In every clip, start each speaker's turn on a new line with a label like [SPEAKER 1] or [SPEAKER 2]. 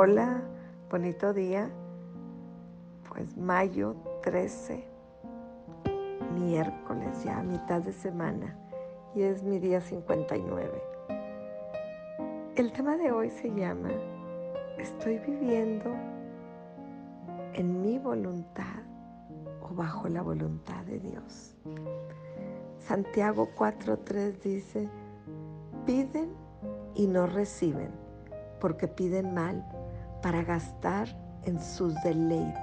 [SPEAKER 1] Hola, bonito día. Pues mayo 13, miércoles ya, mitad de semana, y es mi día 59. El tema de hoy se llama ¿Estoy viviendo en mi voluntad o bajo la voluntad de Dios? Santiago 4.3 dice, piden y no reciben, porque piden mal para gastar en sus deleites.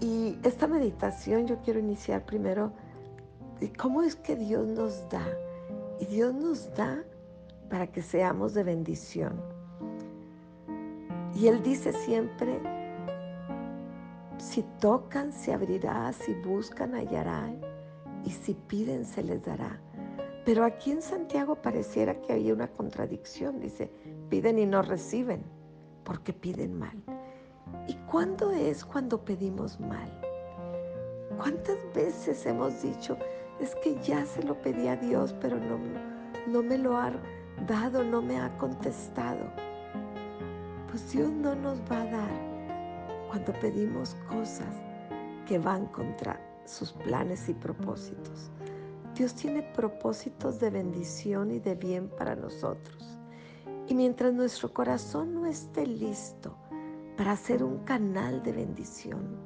[SPEAKER 1] Y esta meditación yo quiero iniciar primero cómo es que Dios nos da. Y Dios nos da para que seamos de bendición. Y Él dice siempre, si tocan se abrirá, si buscan hallarán, y si piden se les dará. Pero aquí en Santiago pareciera que había una contradicción. Dice, piden y no reciben, porque piden mal. ¿Y cuándo es cuando pedimos mal? ¿Cuántas veces hemos dicho, es que ya se lo pedí a Dios, pero no, no me lo ha dado, no me ha contestado? Pues Dios no nos va a dar cuando pedimos cosas que van contra sus planes y propósitos. Dios tiene propósitos de bendición y de bien para nosotros. Y mientras nuestro corazón no esté listo para ser un canal de bendición,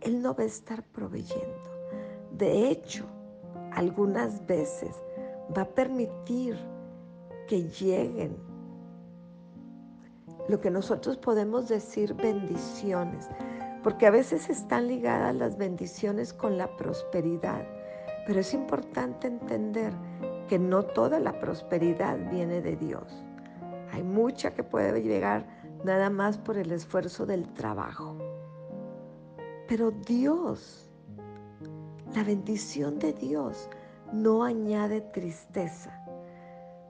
[SPEAKER 1] Él no va a estar proveyendo. De hecho, algunas veces va a permitir que lleguen lo que nosotros podemos decir bendiciones, porque a veces están ligadas las bendiciones con la prosperidad pero es importante entender que no toda la prosperidad viene de Dios. Hay mucha que puede llegar nada más por el esfuerzo del trabajo. Pero Dios, la bendición de Dios no añade tristeza.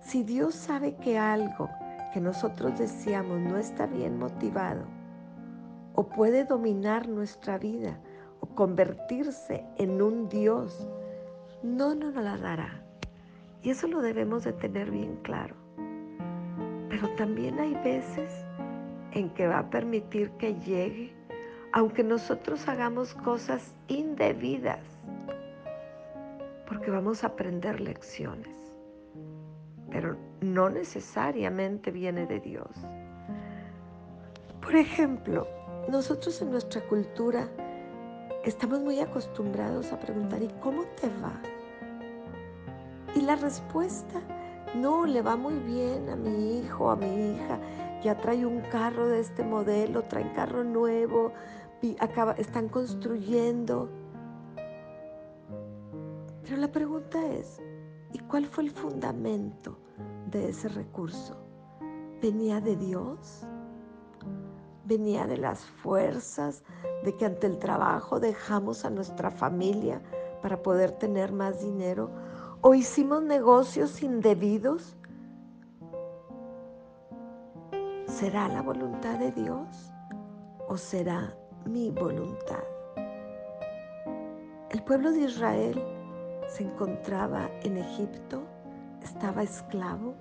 [SPEAKER 1] Si Dios sabe que algo que nosotros deseamos no está bien motivado o puede dominar nuestra vida o convertirse en un Dios no nos la dará. Y eso lo debemos de tener bien claro. Pero también hay veces en que va a permitir que llegue, aunque nosotros hagamos cosas indebidas, porque vamos a aprender lecciones. Pero no necesariamente viene de Dios. Por ejemplo, nosotros en nuestra cultura estamos muy acostumbrados a preguntar, ¿y cómo te va? Y la respuesta, no, le va muy bien a mi hijo, a mi hija, ya trae un carro de este modelo, trae carro nuevo, acaba, están construyendo. Pero la pregunta es, ¿y cuál fue el fundamento de ese recurso? ¿Venía de Dios? venía de las fuerzas, de que ante el trabajo dejamos a nuestra familia para poder tener más dinero, o hicimos negocios indebidos. ¿Será la voluntad de Dios o será mi voluntad? El pueblo de Israel se encontraba en Egipto, estaba esclavo,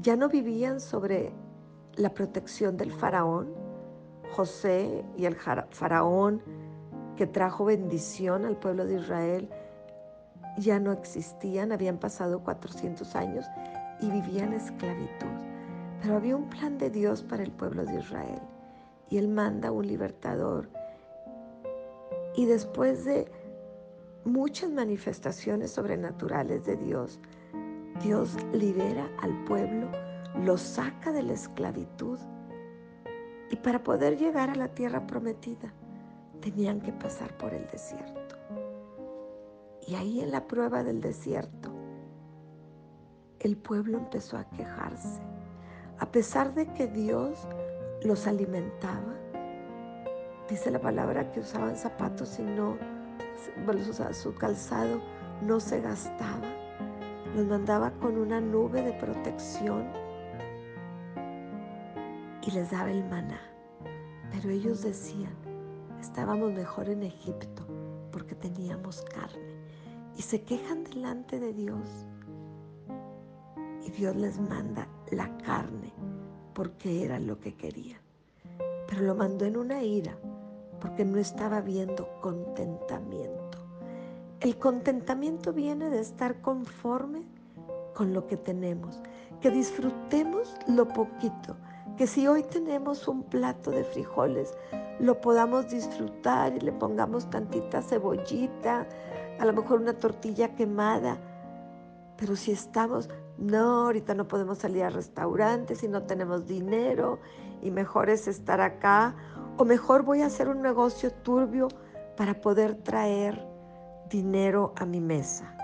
[SPEAKER 1] ya no vivían sobre la protección del faraón, José y el faraón que trajo bendición al pueblo de Israel ya no existían, habían pasado 400 años y vivían esclavitud. Pero había un plan de Dios para el pueblo de Israel y Él manda un libertador. Y después de muchas manifestaciones sobrenaturales de Dios, Dios libera al pueblo, lo saca de la esclavitud y para poder llegar a la tierra prometida, tenían que pasar por el desierto. Y ahí en la prueba del desierto, el pueblo empezó a quejarse. A pesar de que Dios los alimentaba, dice la palabra que usaban zapatos y no, su calzado no se gastaba. Los mandaba con una nube de protección y les daba el maná. Pero ellos decían, estábamos mejor en Egipto porque teníamos carne. Y se quejan delante de Dios. Y Dios les manda la carne porque era lo que querían. Pero lo mandó en una ira porque no estaba viendo contentamiento. El contentamiento viene de estar conforme con lo que tenemos, que disfrutemos lo poquito, que si hoy tenemos un plato de frijoles, lo podamos disfrutar y le pongamos tantita cebollita, a lo mejor una tortilla quemada, pero si estamos, no, ahorita no podemos salir a restaurantes y no tenemos dinero y mejor es estar acá o mejor voy a hacer un negocio turbio para poder traer dinero a mi mesa.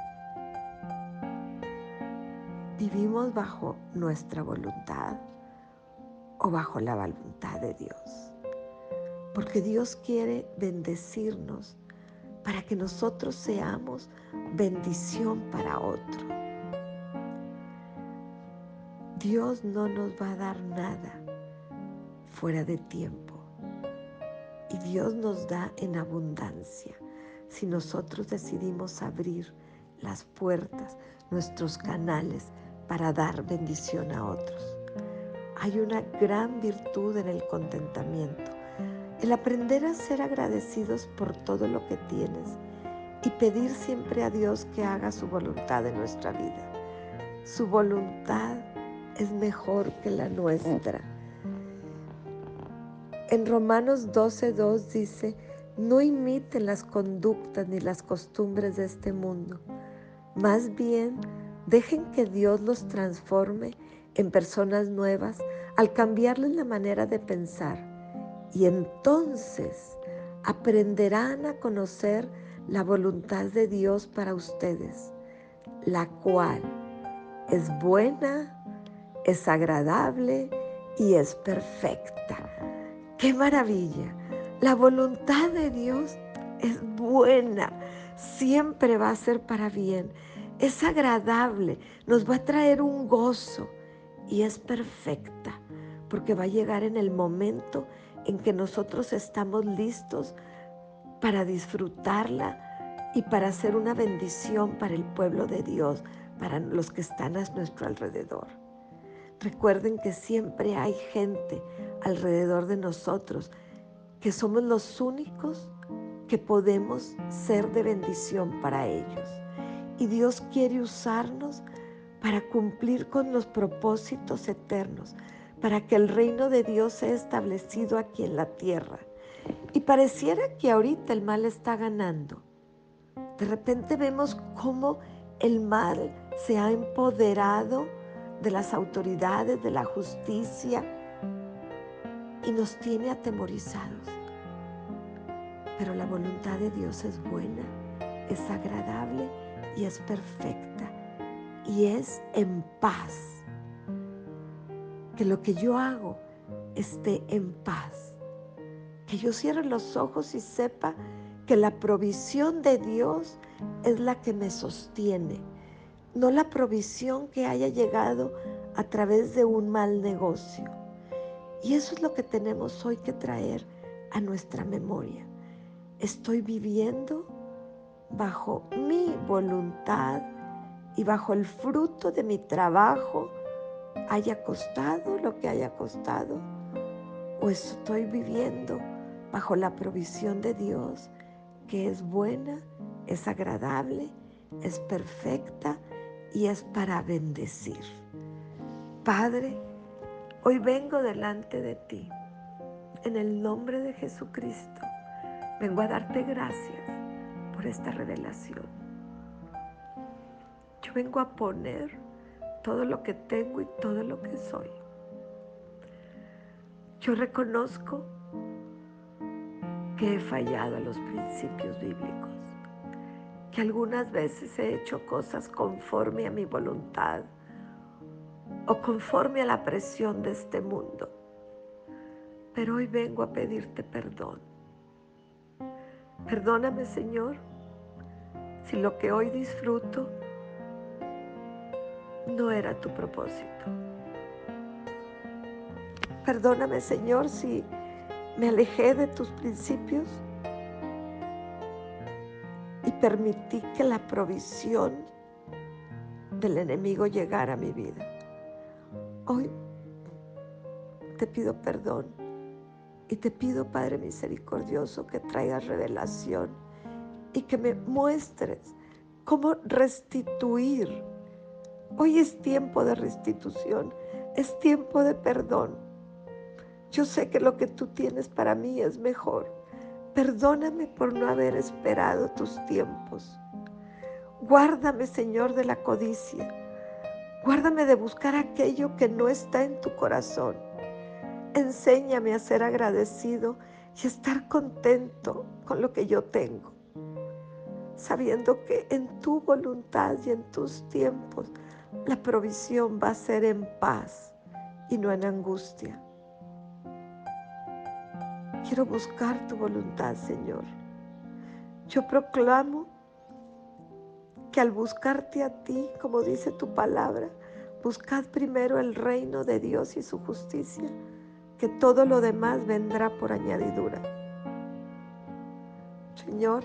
[SPEAKER 1] ¿Vivimos bajo nuestra voluntad o bajo la voluntad de Dios? Porque Dios quiere bendecirnos para que nosotros seamos bendición para otro. Dios no nos va a dar nada fuera de tiempo. Y Dios nos da en abundancia si nosotros decidimos abrir las puertas, nuestros canales para dar bendición a otros. Hay una gran virtud en el contentamiento, el aprender a ser agradecidos por todo lo que tienes y pedir siempre a Dios que haga su voluntad en nuestra vida. Su voluntad es mejor que la nuestra. En Romanos 12.2 dice, no imiten las conductas ni las costumbres de este mundo. Más bien, dejen que Dios los transforme en personas nuevas al cambiarles la manera de pensar. Y entonces aprenderán a conocer la voluntad de Dios para ustedes, la cual es buena, es agradable y es perfecta. ¡Qué maravilla! La voluntad de Dios es buena, siempre va a ser para bien, es agradable, nos va a traer un gozo y es perfecta, porque va a llegar en el momento en que nosotros estamos listos para disfrutarla y para hacer una bendición para el pueblo de Dios, para los que están a nuestro alrededor. Recuerden que siempre hay gente alrededor de nosotros que somos los únicos que podemos ser de bendición para ellos. Y Dios quiere usarnos para cumplir con los propósitos eternos, para que el reino de Dios sea establecido aquí en la tierra. Y pareciera que ahorita el mal está ganando. De repente vemos cómo el mal se ha empoderado de las autoridades, de la justicia, y nos tiene atemorizados. Pero la voluntad de Dios es buena, es agradable y es perfecta. Y es en paz. Que lo que yo hago esté en paz. Que yo cierre los ojos y sepa que la provisión de Dios es la que me sostiene no la provisión que haya llegado a través de un mal negocio. Y eso es lo que tenemos hoy que traer a nuestra memoria. Estoy viviendo bajo mi voluntad y bajo el fruto de mi trabajo, haya costado lo que haya costado, o estoy viviendo bajo la provisión de Dios, que es buena, es agradable, es perfecta y es para bendecir. Padre, hoy vengo delante de ti en el nombre de Jesucristo. Vengo a darte gracias por esta revelación. Yo vengo a poner todo lo que tengo y todo lo que soy. Yo reconozco que he fallado a los principios bíblicos que algunas veces he hecho cosas conforme a mi voluntad o conforme a la presión de este mundo. Pero hoy vengo a pedirte perdón. Perdóname, Señor, si lo que hoy disfruto no era tu propósito. Perdóname, Señor, si me alejé de tus principios permití que la provisión del enemigo llegara a mi vida. Hoy te pido perdón. Y te pido, Padre misericordioso, que traigas revelación y que me muestres cómo restituir. Hoy es tiempo de restitución, es tiempo de perdón. Yo sé que lo que tú tienes para mí es mejor. Perdóname por no haber esperado tus tiempos. Guárdame, Señor, de la codicia. Guárdame de buscar aquello que no está en tu corazón. Enséñame a ser agradecido y estar contento con lo que yo tengo, sabiendo que en tu voluntad y en tus tiempos la provisión va a ser en paz y no en angustia. Quiero buscar tu voluntad, Señor. Yo proclamo que al buscarte a ti, como dice tu palabra, buscad primero el reino de Dios y su justicia, que todo lo demás vendrá por añadidura. Señor,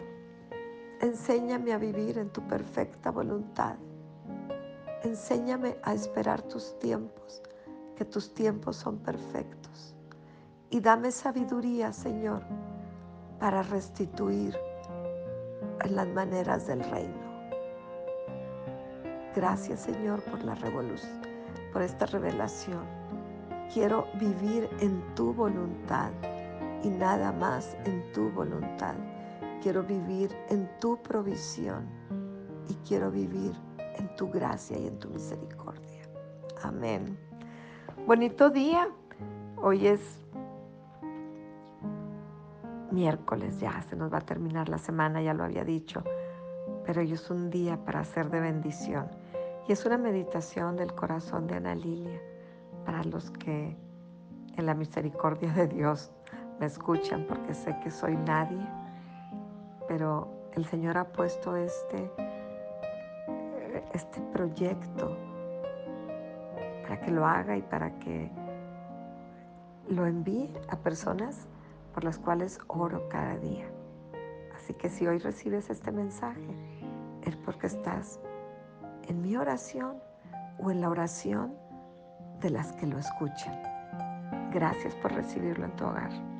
[SPEAKER 1] enséñame a vivir en tu perfecta voluntad. Enséñame a esperar tus tiempos, que tus tiempos son perfectos y dame sabiduría, Señor, para restituir las maneras del reino. Gracias, Señor, por la revolución, por esta revelación. Quiero vivir en tu voluntad y nada más en tu voluntad. Quiero vivir en tu provisión y quiero vivir en tu gracia y en tu misericordia. Amén. Bonito día. Hoy es miércoles, ya se nos va a terminar la semana, ya lo había dicho, pero hoy es un día para hacer de bendición. Y es una meditación del corazón de Ana Lilia para los que en la misericordia de Dios me escuchan, porque sé que soy nadie, pero el Señor ha puesto este, este proyecto para que lo haga y para que lo envíe a personas por las cuales oro cada día. Así que si hoy recibes este mensaje, es porque estás en mi oración o en la oración de las que lo escuchan. Gracias por recibirlo en tu hogar.